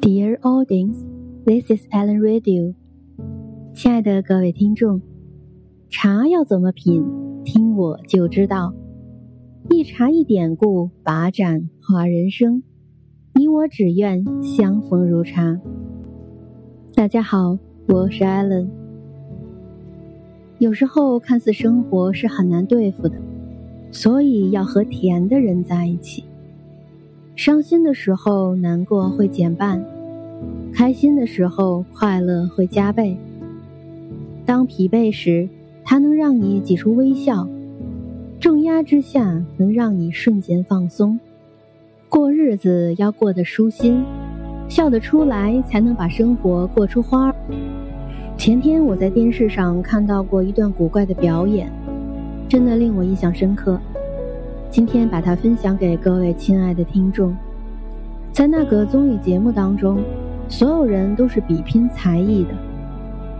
Dear audience, this is Alan Radio。亲爱的各位听众，茶要怎么品，听我就知道。一茶一典故，把盏话人生。你我只愿相逢如茶。大家好，我是 Alan。有时候看似生活是很难对付的，所以要和甜的人在一起。伤心的时候，难过会减半；开心的时候，快乐会加倍。当疲惫时，它能让你挤出微笑；重压之下，能让你瞬间放松。过日子要过得舒心，笑得出来，才能把生活过出花儿。前天我在电视上看到过一段古怪的表演，真的令我印象深刻。今天把它分享给各位亲爱的听众。在那个综艺节目当中，所有人都是比拼才艺的，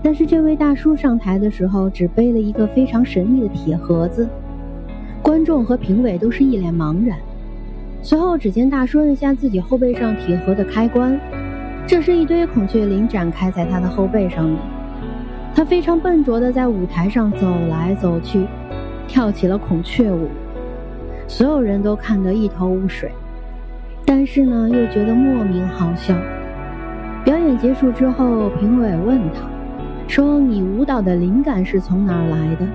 但是这位大叔上台的时候只背了一个非常神秘的铁盒子，观众和评委都是一脸茫然。随后，只见大叔按下自己后背上铁盒的开关，这是一堆孔雀翎展开在他的后背上面。他非常笨拙地在舞台上走来走去，跳起了孔雀舞。所有人都看得一头雾水，但是呢，又觉得莫名好笑。表演结束之后，评委问他，说：“你舞蹈的灵感是从哪儿来的？”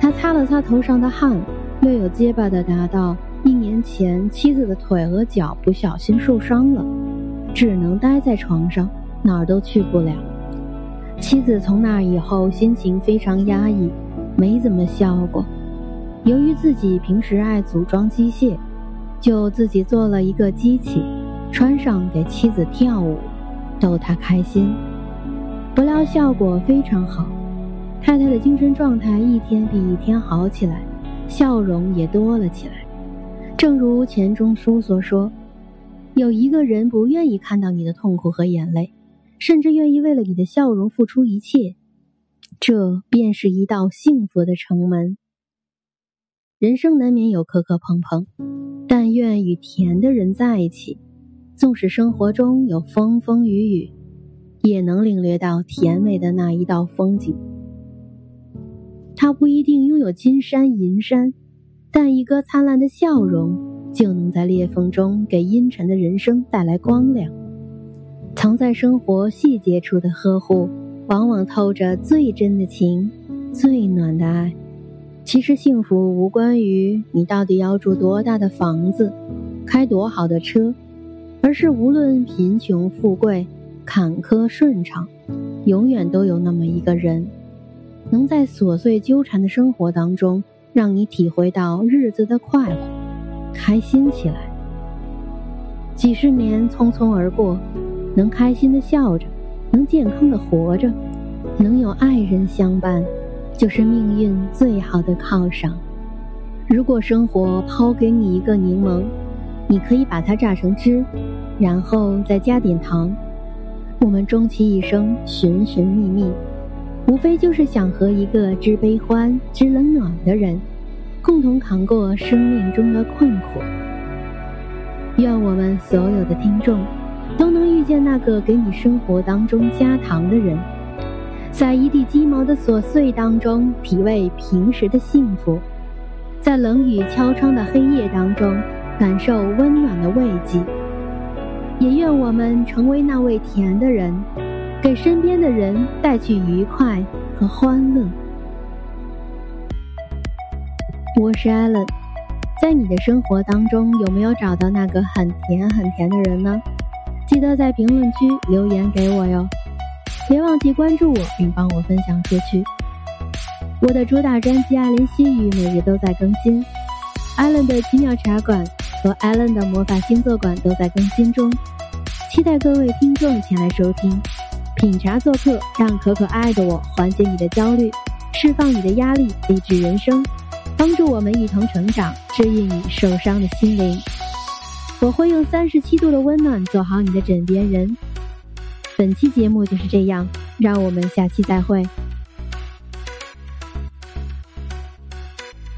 他擦了擦头上的汗，略有结巴地答道：“一年前，妻子的腿和脚不小心受伤了，只能待在床上，哪儿都去不了。妻子从那以后心情非常压抑，没怎么笑过。”由于自己平时爱组装机械，就自己做了一个机器，穿上给妻子跳舞，逗她开心。不料效果非常好，太太的精神状态一天比一天好起来，笑容也多了起来。正如钱钟书所说：“有一个人不愿意看到你的痛苦和眼泪，甚至愿意为了你的笑容付出一切，这便是一道幸福的城门。”人生难免有磕磕碰碰，但愿与甜的人在一起，纵使生活中有风风雨雨，也能领略到甜美的那一道风景。他不一定拥有金山银山，但一个灿烂的笑容，就能在裂缝中给阴沉的人生带来光亮。藏在生活细节处的呵护，往往透着最真的情，最暖的爱。其实幸福无关于你到底要住多大的房子，开多好的车，而是无论贫穷富贵、坎坷顺畅，永远都有那么一个人，能在琐碎纠缠的生活当中，让你体会到日子的快活，开心起来。几十年匆匆而过，能开心的笑着，能健康的活着，能有爱人相伴。就是命运最好的犒赏。如果生活抛给你一个柠檬，你可以把它榨成汁，然后再加点糖。我们终其一生寻寻觅觅，无非就是想和一个知悲欢、知冷暖的人，共同扛过生命中的困苦。愿我们所有的听众，都能遇见那个给你生活当中加糖的人。在一地鸡毛的琐碎当中，体味平时的幸福；在冷雨敲窗的黑夜当中，感受温暖的慰藉。也愿我们成为那位甜的人，给身边的人带去愉快和欢乐。我是艾伦，在你的生活当中，有没有找到那个很甜很甜的人呢？记得在评论区留言给我哟。别忘记关注我，并帮我分享出去。我的主打专辑《艾伦西语》每日都在更新，艾伦的奇妙茶馆和艾伦的魔法星座馆都在更新中，期待各位听众前来收听。品茶做客，让可可爱的我缓解你的焦虑，释放你的压力，励志人生，帮助我们一同成长，治愈你受伤的心灵。我会用三十七度的温暖做好你的枕边人。本期节目就是这样，让我们下期再会。